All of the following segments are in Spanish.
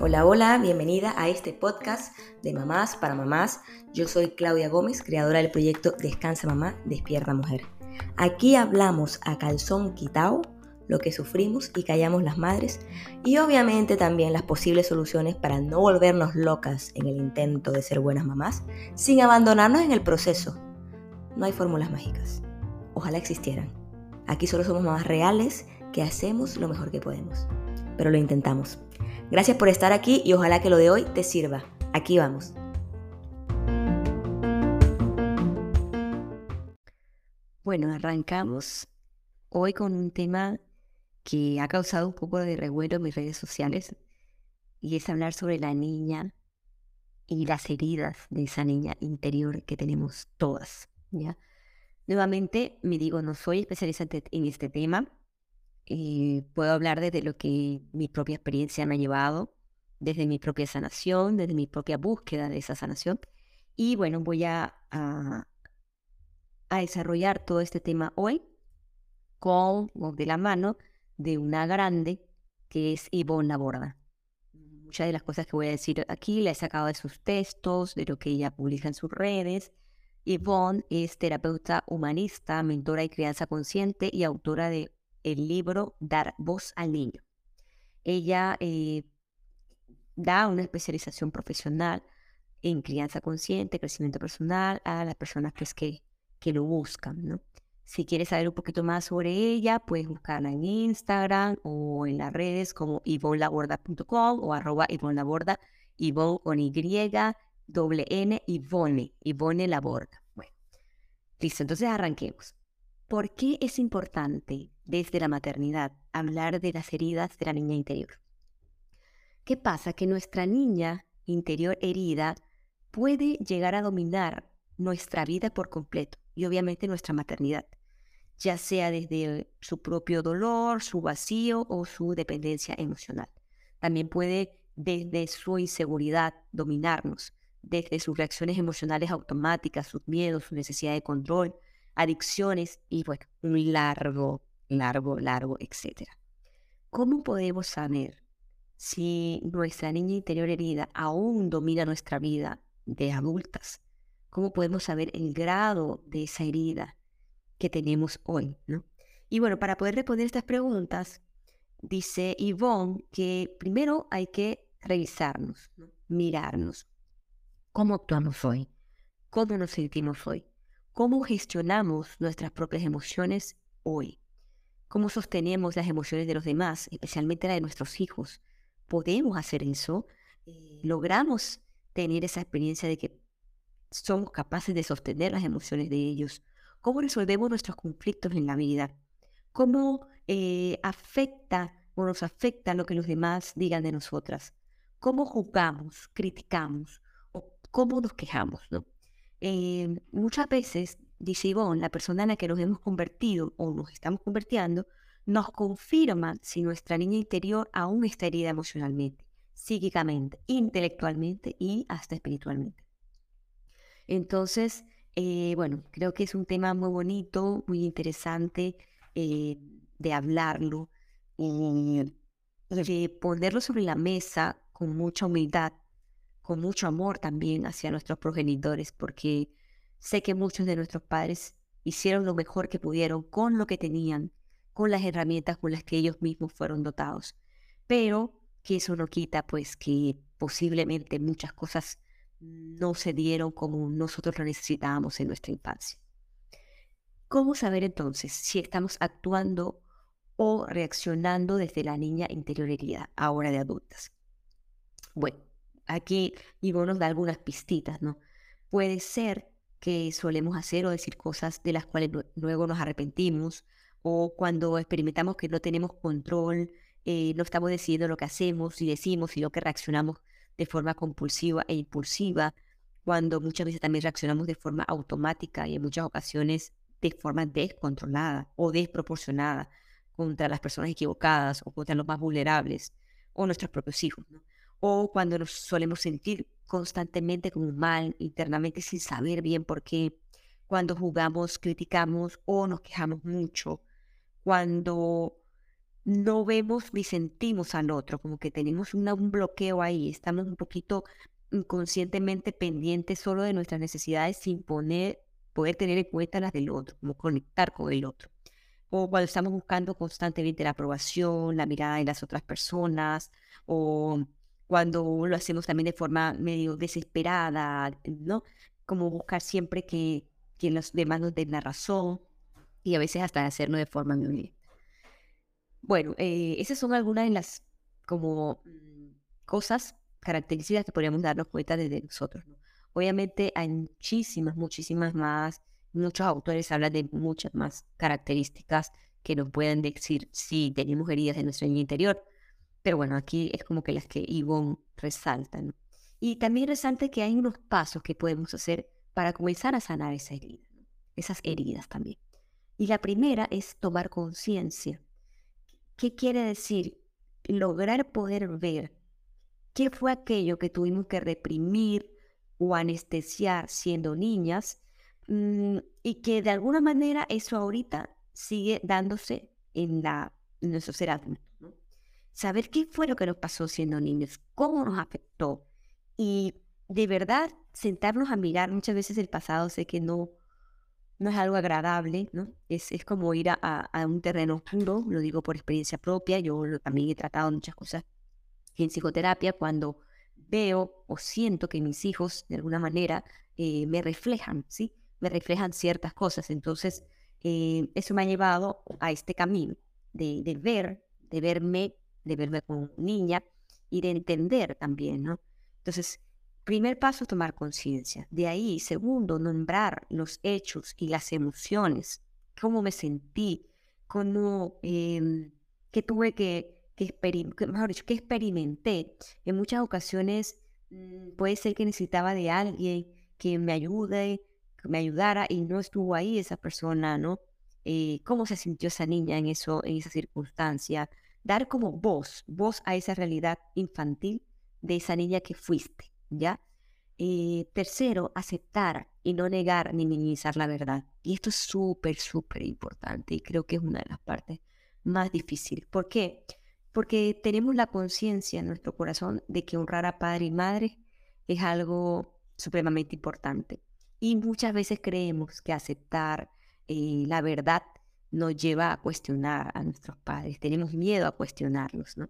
Hola, hola, bienvenida a este podcast de Mamás para Mamás. Yo soy Claudia Gómez, creadora del proyecto Descansa Mamá, Despierta Mujer. Aquí hablamos a calzón quitao lo que sufrimos y callamos las madres y obviamente también las posibles soluciones para no volvernos locas en el intento de ser buenas mamás sin abandonarnos en el proceso. No hay fórmulas mágicas. Ojalá existieran. Aquí solo somos mamás reales que hacemos lo mejor que podemos. Pero lo intentamos. Gracias por estar aquí y ojalá que lo de hoy te sirva. Aquí vamos. Bueno, arrancamos hoy con un tema que ha causado un poco de revuelo en mis redes sociales y es hablar sobre la niña y las heridas de esa niña interior que tenemos todas, ¿ya? Nuevamente, me digo, no soy especialista en este tema, eh, puedo hablar desde lo que mi propia experiencia me ha llevado, desde mi propia sanación, desde mi propia búsqueda de esa sanación. Y bueno, voy a, a, desarrollar todo este tema hoy con de la mano de una grande que es Ivonne Laborda. Muchas de las cosas que voy a decir aquí la he sacado de sus textos, de lo que ella publica en sus redes. Yvonne es terapeuta humanista, mentora y crianza consciente y autora de el libro Dar voz al niño. Ella eh, da una especialización profesional en crianza consciente, crecimiento personal a las personas pues, que, que lo buscan. ¿no? Si quieres saber un poquito más sobre ella, puedes buscarla en Instagram o en las redes como ivonlaborda.com o arroba ivonlaborda, Ivonne con Y, doble N, Ivone, Ivone Laborda. Bueno, listo, entonces arranquemos. ¿Por qué es importante desde la maternidad hablar de las heridas de la niña interior? ¿Qué pasa? Que nuestra niña interior herida puede llegar a dominar nuestra vida por completo y obviamente nuestra maternidad, ya sea desde su propio dolor, su vacío o su dependencia emocional. También puede desde su inseguridad dominarnos, desde sus reacciones emocionales automáticas, sus miedos, su necesidad de control, adicciones y bueno, un largo, largo, largo, etcétera. ¿Cómo podemos saber si nuestra niña interior herida aún domina nuestra vida de adultas? ¿Cómo podemos saber el grado de esa herida que tenemos hoy? ¿no? Y bueno, para poder responder estas preguntas, dice Yvonne que primero hay que revisarnos, mirarnos. ¿Cómo actuamos hoy? ¿Cómo nos sentimos hoy? ¿Cómo gestionamos nuestras propias emociones hoy? ¿Cómo sostenemos las emociones de los demás, especialmente las de nuestros hijos? ¿Podemos hacer eso? Eh, ¿Logramos tener esa experiencia de que somos capaces de sostener las emociones de ellos? ¿Cómo resolvemos nuestros conflictos en la vida? ¿Cómo eh, afecta o nos afecta lo que los demás digan de nosotras? ¿Cómo juzgamos, criticamos cómo nos quejamos? ¿no? Eh, muchas veces, dice Ivonne, la persona en la que nos hemos convertido o nos estamos convirtiendo, nos confirma si nuestra niña interior aún está herida emocionalmente, psíquicamente, intelectualmente y hasta espiritualmente. Entonces, eh, bueno, creo que es un tema muy bonito, muy interesante eh, de hablarlo, y de ponerlo sobre la mesa con mucha humildad con mucho amor también hacia nuestros progenitores, porque sé que muchos de nuestros padres hicieron lo mejor que pudieron con lo que tenían, con las herramientas con las que ellos mismos fueron dotados. Pero que eso no quita pues que posiblemente muchas cosas no se dieron como nosotros lo necesitábamos en nuestra infancia. ¿Cómo saber entonces si estamos actuando o reaccionando desde la niña interior herida, ahora de adultas? Bueno, Aquí Ivo nos da algunas pistitas, ¿no? Puede ser que solemos hacer o decir cosas de las cuales luego nos arrepentimos o cuando experimentamos que no tenemos control, eh, no estamos decidiendo lo que hacemos y decimos, sino que reaccionamos de forma compulsiva e impulsiva, cuando muchas veces también reaccionamos de forma automática y en muchas ocasiones de forma descontrolada o desproporcionada contra las personas equivocadas o contra los más vulnerables o nuestros propios hijos. O cuando nos solemos sentir constantemente como mal internamente sin saber bien por qué, cuando jugamos, criticamos o nos quejamos mucho, cuando no vemos ni sentimos al otro, como que tenemos un bloqueo ahí, estamos un poquito inconscientemente pendientes solo de nuestras necesidades sin poner, poder tener en cuenta las del otro, como conectar con el otro. O cuando estamos buscando constantemente la aprobación, la mirada de las otras personas, o cuando lo hacemos también de forma medio desesperada, ¿no? Como buscar siempre que, que los demás nos den la razón y a veces hasta hacerlo de forma violenta. Bueno, eh, esas son algunas de las como mm, cosas, características que podríamos darnos cuenta de nosotros. Obviamente hay muchísimas, muchísimas más. Muchos autores hablan de muchas más características que nos pueden decir si tenemos heridas en nuestro interior. Pero bueno, aquí es como que las que Ivonne resalta. Y también resalta que hay unos pasos que podemos hacer para comenzar a sanar esa herida, esas heridas también. Y la primera es tomar conciencia ¿Qué quiere decir? Lograr poder ver qué fue aquello que tuvimos que reprimir o anestesiar siendo niñas mm, y que de alguna manera eso ahorita sigue dándose en, la, nuestro ser adulto. Saber qué fue lo que nos pasó siendo niños, cómo nos afectó y de verdad sentarnos a mirar muchas veces el pasado, sé que no, no es algo agradable, ¿no? Es, es como ir a, un terreno oscuro, lo digo por experiencia propia, yo también he tratado muchas cosas en psicoterapia cuando veo o siento que mis hijos de alguna manera eh, me reflejan, ¿sí? Me reflejan ciertas cosas. Entonces, eh, eso me ha llevado a este camino de, de, ver, de verme, de verme como niña y de entender también, ¿no? Entonces, Primer paso, tomar conciencia. De ahí, segundo, nombrar los hechos y las emociones. Cómo me sentí, cómo, eh, qué tuve que, que, mejor dicho, que experimenté. En muchas ocasiones mm, puede ser que necesitaba de alguien que me ayude, que me ayudara y no estuvo ahí esa persona, ¿no? Eh, cómo se sintió esa niña en, eso, en esa circunstancia. Dar como voz, voz a esa realidad infantil de esa niña que fuiste. ¿ya? Eh, tercero, aceptar y no negar ni minimizar la verdad. Y esto es súper, súper importante y creo que es una de las partes más difíciles. ¿Por qué? Porque tenemos la conciencia en nuestro corazón de que honrar a padre y madre es algo supremamente importante. Y muchas veces creemos que aceptar eh, la verdad nos lleva a cuestionar a nuestros padres. Tenemos miedo a cuestionarlos, ¿no?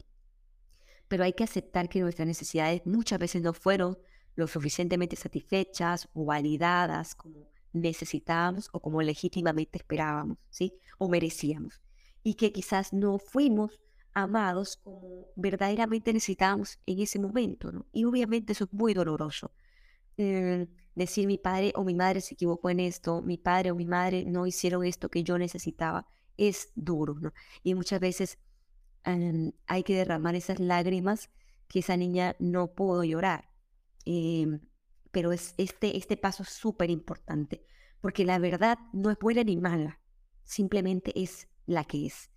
pero hay que aceptar que nuestras necesidades muchas veces no fueron lo suficientemente satisfechas o validadas como necesitábamos o como legítimamente esperábamos, ¿sí? O merecíamos. Y que quizás no fuimos amados como verdaderamente necesitábamos en ese momento, ¿no? Y obviamente eso es muy doloroso. Decir mi padre o mi madre se equivocó en esto, mi padre o mi madre no hicieron esto que yo necesitaba, es duro. Y muchas veces hay que derramar esas lágrimas que esa niña no pudo llorar. Em, pero es este, este paso es súper importante, porque la verdad no es buena ni mala, simplemente es la que es.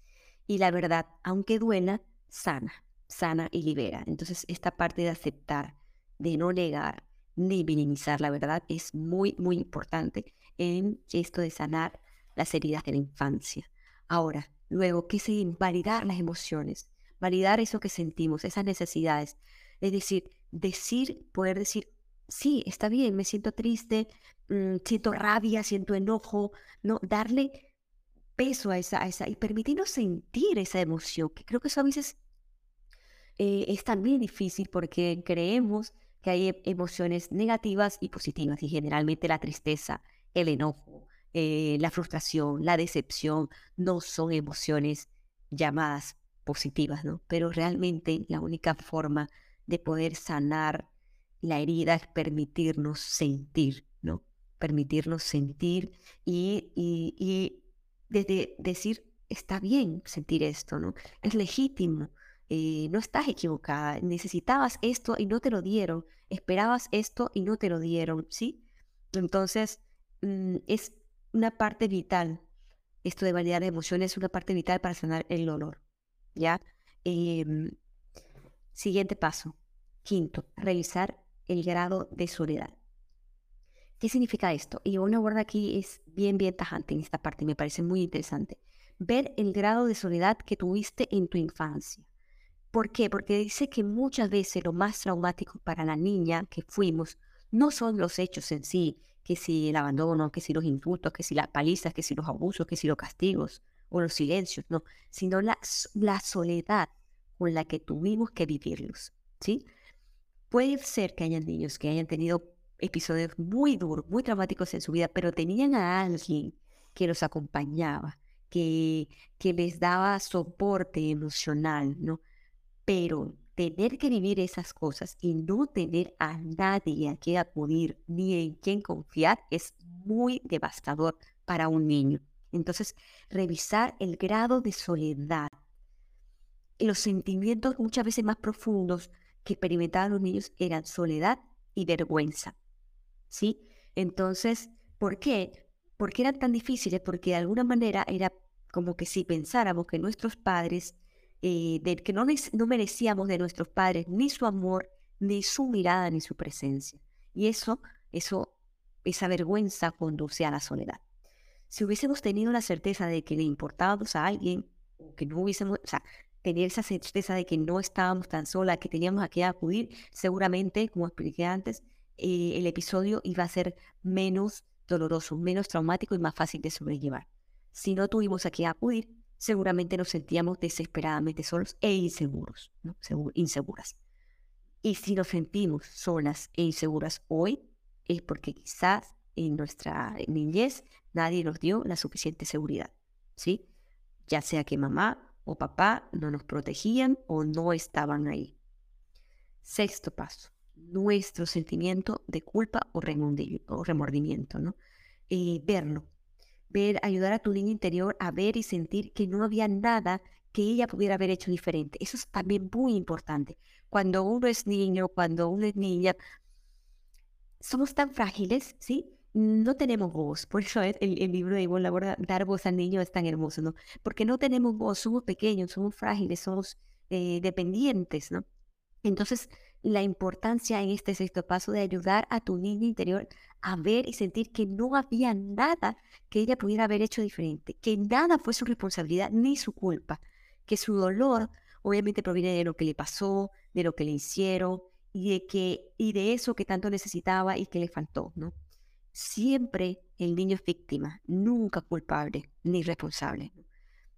Y la verdad, aunque duela, sana, sana y libera. Entonces, esta parte de aceptar, de no negar, ni minimizar la verdad es muy, muy importante en esto de sanar las heridas de la infancia. Ahora, Luego, ¿qué es validar las emociones, validar eso que sentimos, esas necesidades. Es decir, decir, poder decir, sí, está bien, me siento triste, mm, siento rabia, siento enojo, ¿no? Darle peso a esa, esa y permitirnos sentir esa emoción, que creo que eso a veces eh, es también difícil porque creemos que hay e, emociones negativas y positivas y generalmente la tristeza, el enojo, eh, la frustración, la decepción, no son emociones llamadas positivas, ¿no? Pero realmente la única forma de poder sanar la herida es permitirnos sentir, ¿no? Permitirnos sentir y, y, desde decir, está bien sentir esto, ¿no? Es legítimo, eh, no estás equivocada, necesitabas esto y no te lo dieron, esperabas esto y no te lo dieron, ¿sí? Entonces, mm, es una parte vital. Esto de validar emociones es una parte vital para sanar el dolor. ¿Ya? Em, siguiente paso. Quinto, revisar el grado de soledad. ¿Qué significa esto? Y una guarda aquí es bien, bien tajante en esta parte, me parece muy interesante. ver el grado de soledad que tuviste en tu infancia. ¿Por qué? Porque dice que muchas veces lo más traumático para la niña que fuimos no son los hechos en sí, que si el abandono, que si los insultos, que si las palizas, que si los abusos, que si los castigos o los silencios, no, sino la, la soledad con la que tuvimos que vivirlos, ¿sí? Puede ser que hayan niños que hayan tenido episodios muy duros, muy traumáticos en su vida, pero tenían a alguien que los acompañaba, que, que les daba soporte emocional, ¿no? Pero tener que vivir esas cosas y no tener a nadie a quien acudir ni en quien confiar es muy devastador para un niño. Entonces, revisar el grado de soledad los sentimientos muchas veces más profundos que experimentaban los niños eran soledad y vergüenza. ¿Sí? Entonces, ¿por qué? ¿Por qué eran tan difíciles? Porque de alguna manera era como que si pensáramos que nuestros padres, eh, que no, no merecíamos de nuestros padres ni su amor, ni su mirada, ni su presencia. Y eso, eso, esa vergüenza conduce a la soledad. Si hubiésemos tenido la certeza de que le importábamos a alguien, o que no hubiésemos, o sea, tener esa certeza de que no estábamos tan solas, que teníamos a qué acudir, seguramente, como expliqué antes, eh, el episodio iba a ser menos doloroso, menos traumático y más fácil de sobrellevar. Si no tuvimos a qué acudir, seguramente nos sentíamos desesperadamente solos e inseguros, ¿no? inseguras. Y si nos sentimos solas e inseguras hoy, es porque quizás en nuestra niñez nadie nos dio la suficiente seguridad, ¿sí? Ya sea que mamá o papá no nos protegían o no estaban ahí. Sexto paso, nuestro sentimiento de culpa o remordimiento, ¿no? Eh, verlo, ver, ayudar a tu niña interior a ver y sentir que no había nada que ella pudiera haber hecho diferente. Eso es también muy importante. Cuando uno es niño, cuando uno es niña, somos tan frágiles, ¿sí? no tenemos voz. Por eso el, el libro de Ivonne Labora, Dar voz al niño, es tan hermoso, ¿no? Porque no tenemos voz, somos pequeños, somos frágiles, somos eh, dependientes, ¿no? Entonces, la importancia en este sexto paso de ayudar a tu niña interior a ver y sentir que no había nada que ella pudiera haber hecho diferente, que nada fue su responsabilidad ni su culpa, que su dolor obviamente proviene de lo que le pasó, de lo que le hicieron y de que y de eso que tanto necesitaba y que le faltó, ¿no? Siempre el niño es víctima, nunca culpable ni responsable.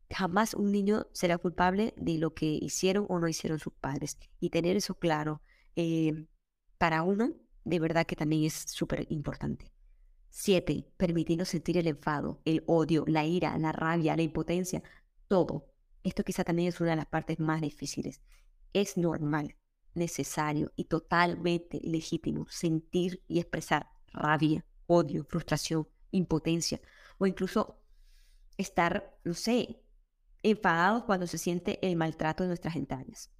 Jamás un niño será culpable de lo que hicieron o no hicieron sus padres. Y tener eso claro eh, para uno, de verdad que también es súper importante. Siete, permitirnos sentir el enfado, el odio, la ira, la rabia, la impotencia, todo. Esto quizá también es una de las partes más difíciles. Es normal, necesario y totalmente legítimo sentir y expresar rabia, odio, frustración, impotencia o incluso estar, no sé, enfadados cuando se siente el maltrato de nuestras entrañas.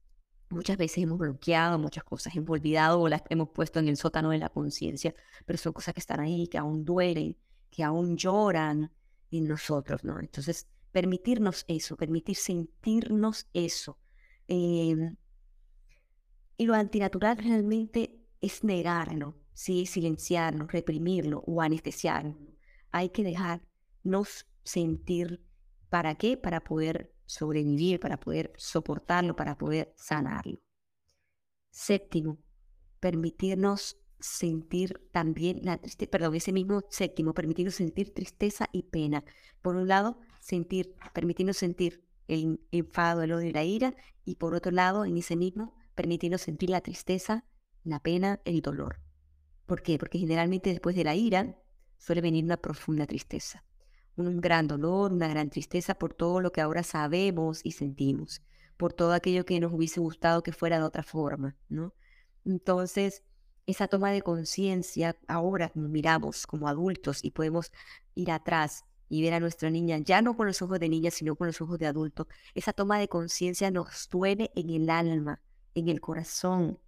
Muchas veces hemos bloqueado muchas cosas, hemos olvidado o las hemos puesto en el sótano de la conciencia, pero son cosas que están ahí, que aún duelen, que aún lloran en nosotros, ¿no? Entonces, permitirnos eso, permitir sentirnos eso. Em, y lo antinatural realmente es negarlo, ¿sí? silenciarnos, reprimirlo o anestesiarnos. Hay que dejarnos sentir. ¿Para qué? Para poder sobrevivir, para poder soportarlo, para poder sanarlo. Séptimo, permitirnos sentir también la tristeza, perdón, ese mismo séptimo, permitirnos sentir tristeza y pena. Por un lado, sentir, permitirnos sentir el enfado, el odio y la ira, y por otro lado, en ese mismo, permitirnos sentir la tristeza, la pena, el dolor. ¿Por qué? Porque generalmente después de la ira suele venir una profunda tristeza, un gran dolor, una gran tristeza por todo lo que ahora sabemos y sentimos, por todo aquello que nos hubiese gustado que fuera de otra forma, ¿no? Entonces, esa toma de conciencia, ahora miramos como adultos y podemos ir atrás y ver a nuestra niña, ya no con los ojos de niña, sino con los ojos de adulto, esa toma de conciencia nos duele en el alma, en el corazón.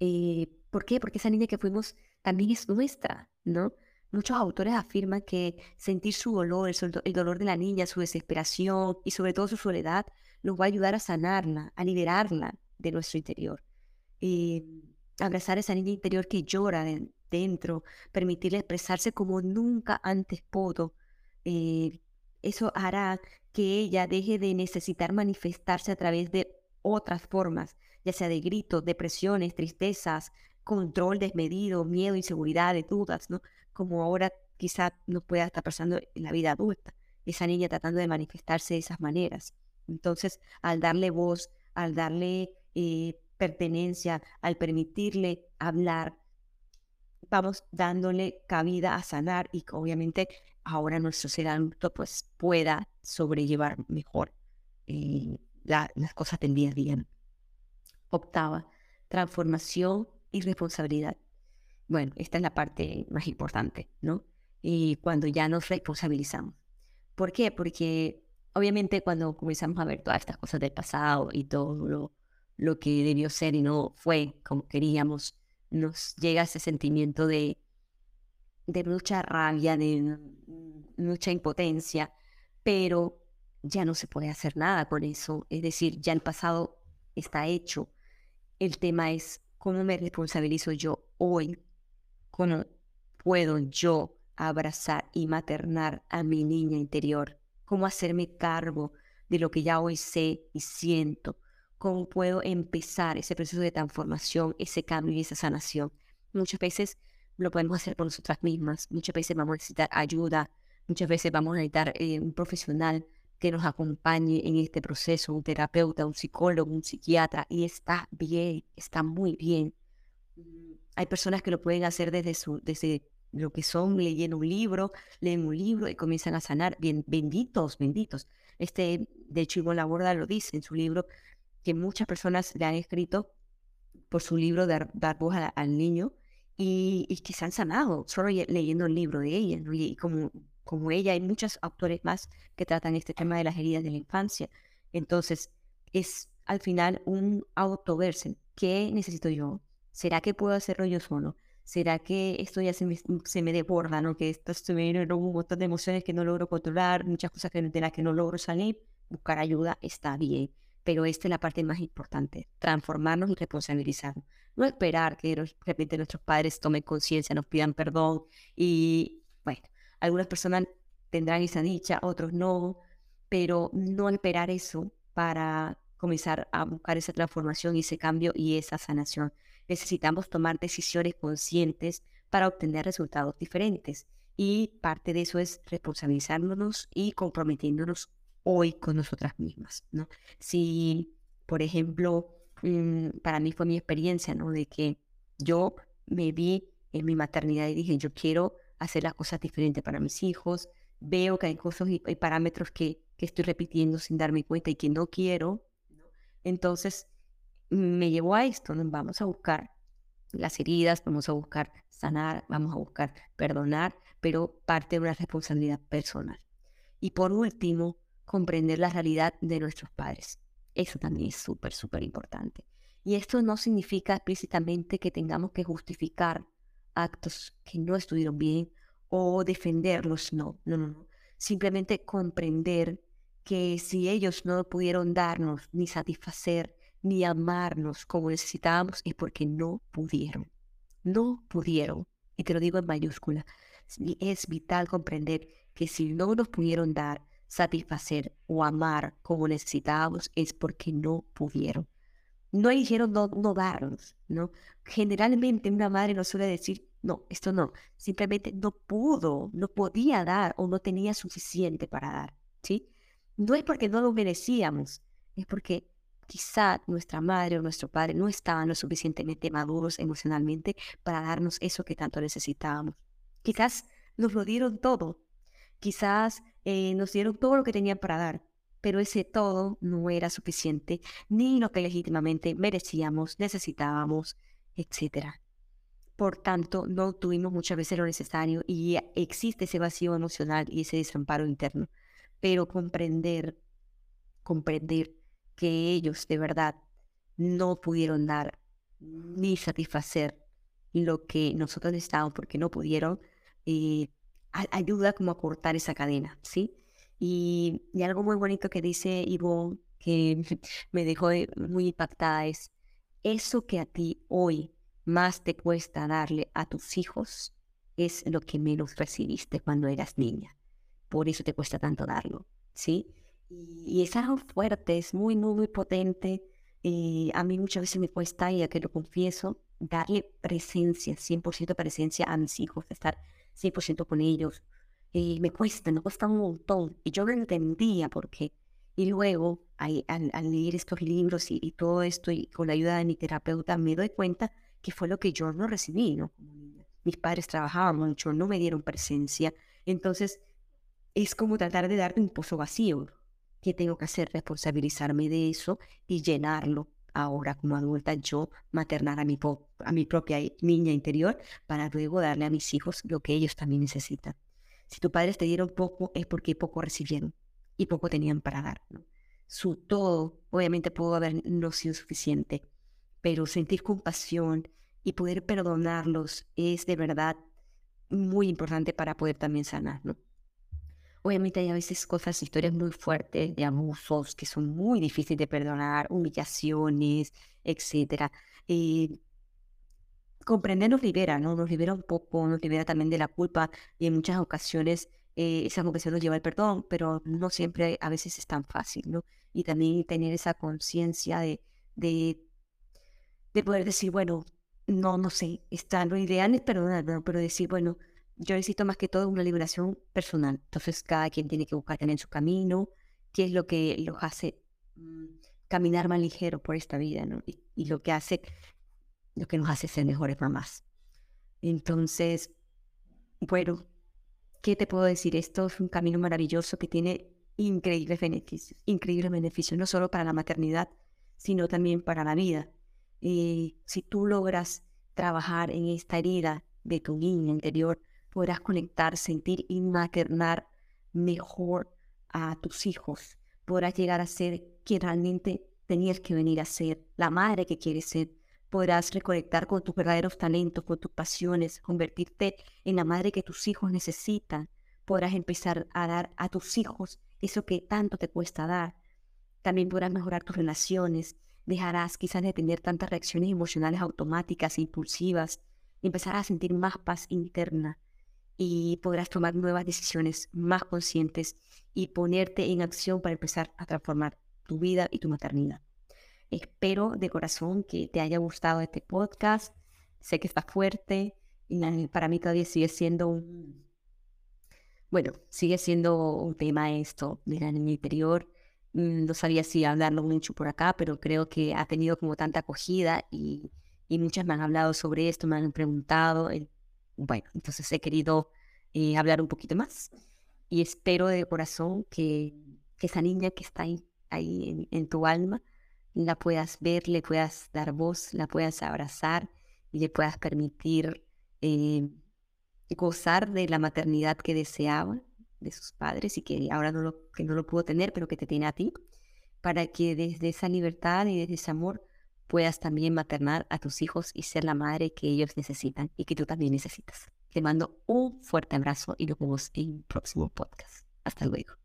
Eh, ¿Por qué? Porque esa niña que fuimos también es nuestra, ¿no? Muchos autores afirman que sentir su dolor, el, dolor de la niña, su desesperación y sobre todo su soledad, nos va a ayudar a sanarla, a liberarla de nuestro interior. Eh, abrazar a esa niña interior que llora dentro, permitirle expresarse como nunca antes pudo. Eh, eso hará que ella deje de necesitar manifestarse a través de otras formas, ya sea de gritos, depresiones, tristezas, control desmedido, miedo, inseguridad, dudas, ¿no? Como ahora quizá no pueda estar pasando en la vida adulta, esa niña tratando de manifestarse de esas maneras. Entonces, al darle voz, al darle eh, pertenencia, al permitirle hablar, vamos dándole cabida a sanar y obviamente ahora nuestro ser adulto pues pueda sobrellevar mejor eh, las cosas del día a día. Octava, transformación y responsabilidad. Bueno, esta es la parte más importante, ¿no? Y cuando ya nos responsabilizamos. ¿Por qué? Porque obviamente cuando comenzamos a ver todas estas cosas del pasado y todo lo, que debió ser y no fue como queríamos, nos llega ese sentimiento de, de mucha rabia, de mucha impotencia, pero ya no se puede hacer nada con eso. Es decir, ya el pasado está hecho. El tema es cómo me responsabilizo yo hoy, cómo puedo yo abrazar y maternar a mi niña interior, cómo hacerme cargo de lo que ya hoy sé y siento, cómo puedo empezar ese proceso de transformación, ese cambio y esa sanación. Muchas veces lo podemos hacer por nosotras mismas, muchas veces vamos a necesitar ayuda, muchas veces vamos a necesitar eh, un profesional que nos acompañe en este proceso, un terapeuta, un psicólogo, un psiquiatra, y está bien, está muy bien. Mm, hay personas que lo pueden hacer desde, su, desde lo que son leyendo un libro, leen un libro y comienzan a sanar. Bien, benditos, benditos. Este, de hecho, Ivonne Laborda lo dice en su libro, que muchas personas le han escrito por su libro Dar, dar voz al niño y, que se han sanado solo leyendo el libro de ella. Y como, como ella, hay muchos autores más que tratan este tema de las heridas de la infancia. Entonces, es al final un autoverse. ¿Qué necesito yo? ¿Será que puedo hacerlo yo solo? ¿Será que esto ya se me, se me desborda, ¿no? Que esto se me un montón de emociones que no logro controlar, muchas cosas que, de las que no logro salir. Buscar ayuda está bien pero esta es la parte más importante, transformarnos y responsabilizarnos. No esperar que de repente nuestros padres tomen conciencia, nos pidan perdón y, bueno, algunas personas tendrán esa dicha, otros no, pero no esperar eso para comenzar a buscar esa transformación y ese cambio y esa sanación. Necesitamos tomar decisiones conscientes para obtener resultados diferentes. Y parte de eso es responsabilizarnos y comprometiéndonos hoy con nosotras mismas, ¿no? Si, por ejemplo, mm, para mí fue mi experiencia, ¿no? De que yo me vi en mi maternidad y dije, yo quiero hacer las cosas diferentes para mis hijos, veo que hay cosas y parámetros que, que estoy repitiendo sin darme cuenta y que no quiero, entonces me llevó a esto. Vamos a buscar las heridas, vamos a buscar sanar, vamos a buscar perdonar, pero parte de una responsabilidad personal. Y por último, comprender la realidad de nuestros padres. Eso también es súper, súper importante. Y esto no significa explícitamente que tengamos que justificar actos que no estuvieron bien o defenderlos, no, no, no, no. Simplemente comprender que si ellos no pudieron darnos ni satisfacer ni amarnos como necesitábamos es porque no pudieron. No pudieron. Y te lo digo en mayúscula. Es vital comprender que si no nos pudieron dar satisfacer o amar como necesitábamos es porque no pudieron. No eligieron no, no darnos, ¿no? Generalmente una madre no suele decir, no, esto no, simplemente no pudo, no podía dar o no tenía suficiente para dar, ¿sí? No es porque no lo merecíamos, es porque quizá nuestra madre o nuestro padre no estaban lo suficientemente maduros emocionalmente para darnos eso que tanto necesitábamos. Quizás nos lo dieron todo, quizás eh, nos dieron todo lo que tenían para dar, pero ese todo no era suficiente, ni lo que legítimamente merecíamos, necesitábamos, etc. Por tanto, no tuvimos muchas veces lo necesario y existe ese vacío emocional y ese desamparo interno. Pero comprender, comprender que ellos de verdad no pudieron dar ni satisfacer lo que nosotros necesitábamos porque no pudieron, eh, ayuda como a cortar esa cadena, ¿sí? Y, algo muy bonito que dice Ivonne, que me dejó muy impactada, es eso que a ti hoy más te cuesta darle a tus hijos es lo que menos recibiste cuando eras niña. Por eso te cuesta tanto darlo, ¿sí? Y, es algo fuerte, es muy, muy, muy potente. Y a mí muchas veces me cuesta, ya que lo confieso, darle presencia, 100% presencia a mis hijos, estar 100% con ellos. Y me cuesta, me cuesta un montón. Y yo lo entendía porque, y luego al, al, leer estos libros y, todo esto, y con la ayuda de mi terapeuta, me doy cuenta que fue lo que yo no recibí, ¿no? Mis padres trabajaban mucho, no me dieron presencia. Entonces, es como tratar de darme un pozo vacío. ¿Qué tengo que hacer? Responsabilizarme de eso y llenarlo ahora como adulta, yo maternar a mi, a mi propia niña interior para luego darle a mis hijos lo que ellos también necesitan. Si tus padres te dieron poco es porque poco recibieron y poco tenían para dar. Su todo, obviamente pudo haber no sido suficiente, pero sentir compasión y poder perdonarlos es de verdad muy importante para poder también sanar. Obviamente hay a veces cosas, historias muy fuertes de abusos que son muy difíciles de perdonar, humillaciones, etc. Eh, comprender nos libera, ¿no? Nos libera un poco, nos libera también de la culpa y en muchas ocasiones eh, esa confesión nos lleva al perdón, pero no siempre, a veces es tan fácil, ¿no? Y también tener esa conciencia de, de, de, poder decir, bueno, no, no sé, está lo ideal es perdonar, ¿no? pero decir, bueno, yo necesito más que todo una liberación personal. Entonces cada quien tiene que buscar en su camino, qué es lo que los hace mm, caminar más ligero por esta vida, ¿no? Y, lo que hace, lo que nos hace ser mejores mamás. Entonces, bueno, ¿qué te puedo decir? Esto es un camino maravilloso que tiene increíbles beneficios, increíbles beneficios, no solo para la maternidad, sino también para la vida. Y si tú logras trabajar en esta herida de tu niña interior, podrás conectar, sentir y maternar mejor a tus hijos. Podrás llegar a ser quien realmente tenías que venir a ser, la madre que quieres ser. Podrás reconectar con tus verdaderos talentos, con tus pasiones, convertirte en la madre que tus hijos necesitan. Podrás empezar a dar a tus hijos eso que tanto te cuesta dar. También podrás mejorar tus relaciones. Dejarás quizás de tener tantas reacciones emocionales automáticas e impulsivas. Empezarás a sentir más paz interna y podrás tomar nuevas decisiones más conscientes y ponerte en acción para empezar a transformar tu vida y tu maternidad. Espero de corazón que te haya gustado este podcast. Sé que está fuerte y para mí todavía sigue siendo un, bueno, sigue siendo un tema esto, mira, en mi interior. Mm, no sabía si hablarlo mucho por acá, pero creo que ha tenido como tanta acogida y, y muchas me han hablado sobre esto, me han preguntado. El bueno, entonces he querido eh, hablar un poquito más y espero de corazón que, esa niña que está ahí, ahí en, tu alma la puedas ver, le puedas dar voz, la puedas abrazar y le puedas permitir eh, gozar de la maternidad que deseaba de sus padres y que ahora no lo, que no lo pudo tener, pero que te tiene a ti, para que desde esa libertad y desde ese amor puedas también maternar a tus hijos y ser la madre que ellos necesitan y que tú también necesitas. Te mando un fuerte abrazo y nos vemos en un próximo podcast. Hasta luego.